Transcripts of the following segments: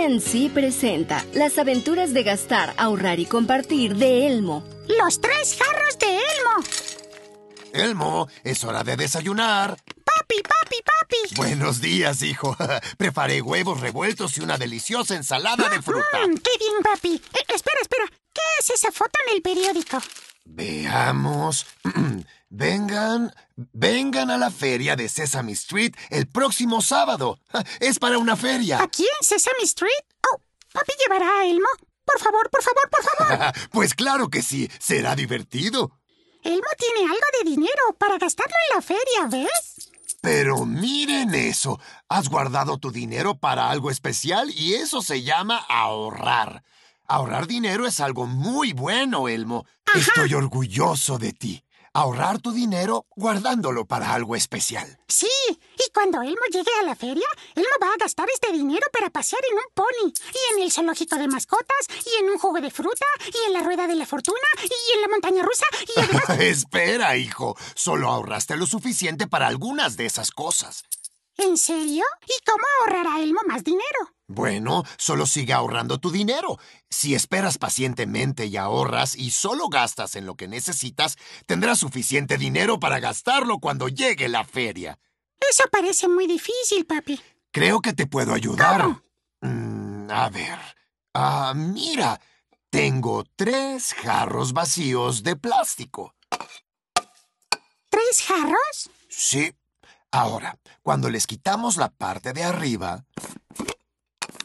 PNC presenta Las aventuras de gastar, ahorrar y compartir de Elmo. Los tres jarros de Elmo. Elmo, es hora de desayunar. Papi, papi, papi. Buenos días, hijo. Preparé huevos revueltos y una deliciosa ensalada de fruta. Mm, qué bien, papi. Eh, espera, espera. ¿Qué es esa foto en el periódico? Veamos. Vengan, vengan a la feria de Sesame Street el próximo sábado. Es para una feria. ¿Aquí en Sesame Street? Oh, papi llevará a Elmo. Por favor, por favor, por favor. pues claro que sí. Será divertido. Elmo tiene algo de dinero para gastarlo en la feria, ¿ves? Pero miren eso. Has guardado tu dinero para algo especial y eso se llama ahorrar. Ahorrar dinero es algo muy bueno, Elmo. Estoy orgulloso de ti ahorrar tu dinero guardándolo para algo especial. Sí, y cuando Elmo llegue a la feria, Elmo va a gastar este dinero para pasear en un pony, y en el zoológico de mascotas, y en un jugo de fruta, y en la rueda de la fortuna, y en la montaña rusa, y además... Espera, hijo, solo ahorraste lo suficiente para algunas de esas cosas. ¿En serio? ¿Y cómo ahorrará Elmo más dinero? Bueno, solo sigue ahorrando tu dinero. Si esperas pacientemente y ahorras y solo gastas en lo que necesitas, tendrás suficiente dinero para gastarlo cuando llegue la feria. Eso parece muy difícil, papi. Creo que te puedo ayudar. Mm, a ver. Ah, mira. Tengo tres jarros vacíos de plástico. ¿Tres jarros? Sí, Ahora, cuando les quitamos la parte de arriba,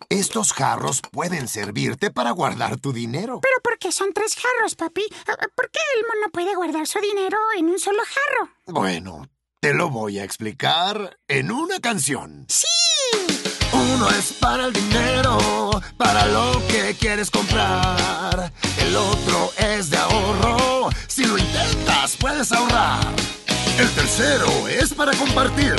estos jarros pueden servirte para guardar tu dinero. ¿Pero por qué son tres jarros, papi? ¿Por qué Elmo no puede guardar su dinero en un solo jarro? Bueno, te lo voy a explicar en una canción. ¡Sí! Uno es para el dinero, para lo que quieres comprar. El otro es de ahorro. Si lo intentas, puedes ahorrar. El tercero es para compartir.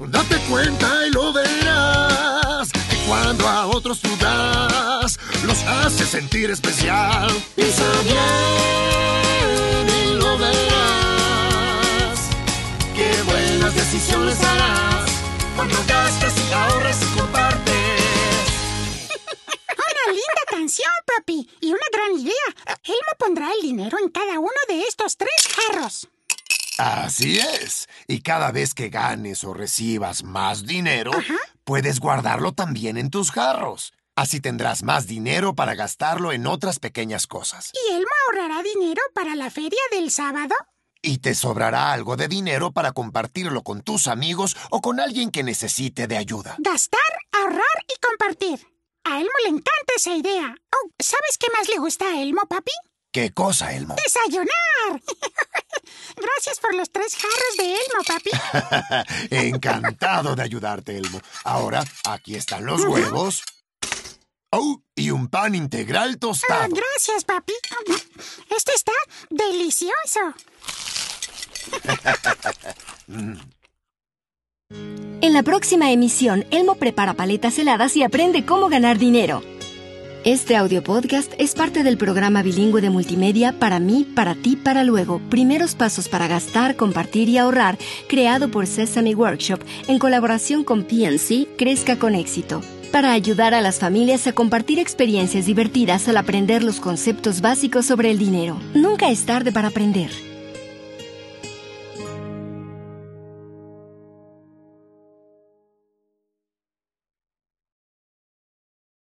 Date cuenta y lo verás. Que cuando a otros tú das, los hace sentir especial. Piensa bien y lo verás. Qué buenas decisiones harás cuando gastas y ahorras y compartes. Una linda canción, papi. Y una gran idea. Elmo pondrá el dinero en cada uno de estos tres jarros. Así es. Y cada vez que ganes o recibas más dinero, puedes guardarlo también en tus jarros. Así tendrás más dinero para gastarlo en otras pequeñas cosas. ¿Y Elmo ahorrará dinero para la feria del sábado? Y te sobrará algo de dinero para compartirlo con tus amigos o con alguien que necesite de ayuda. Gastar, ahorrar y compartir. A Elmo le encanta esa idea. Oh, ¿Sabes qué más le gusta a Elmo, papi? ¿Qué cosa, Elmo? ¡Desayunar! Gracias por los tres jarros de Elmo, papi. Encantado de ayudarte, Elmo. Ahora, aquí están los huevos. Oh, y un pan integral tostado. Ah, gracias, papi. Este está delicioso. En la próxima emisión, Elmo prepara paletas heladas y aprende cómo ganar dinero. Este audio podcast es parte del programa bilingüe de multimedia Para mí, para ti, para luego. Primeros pasos para gastar, compartir y ahorrar, creado por Sesame Workshop en colaboración con PNC Crezca con éxito. Para ayudar a las familias a compartir experiencias divertidas al aprender los conceptos básicos sobre el dinero. Nunca es tarde para aprender.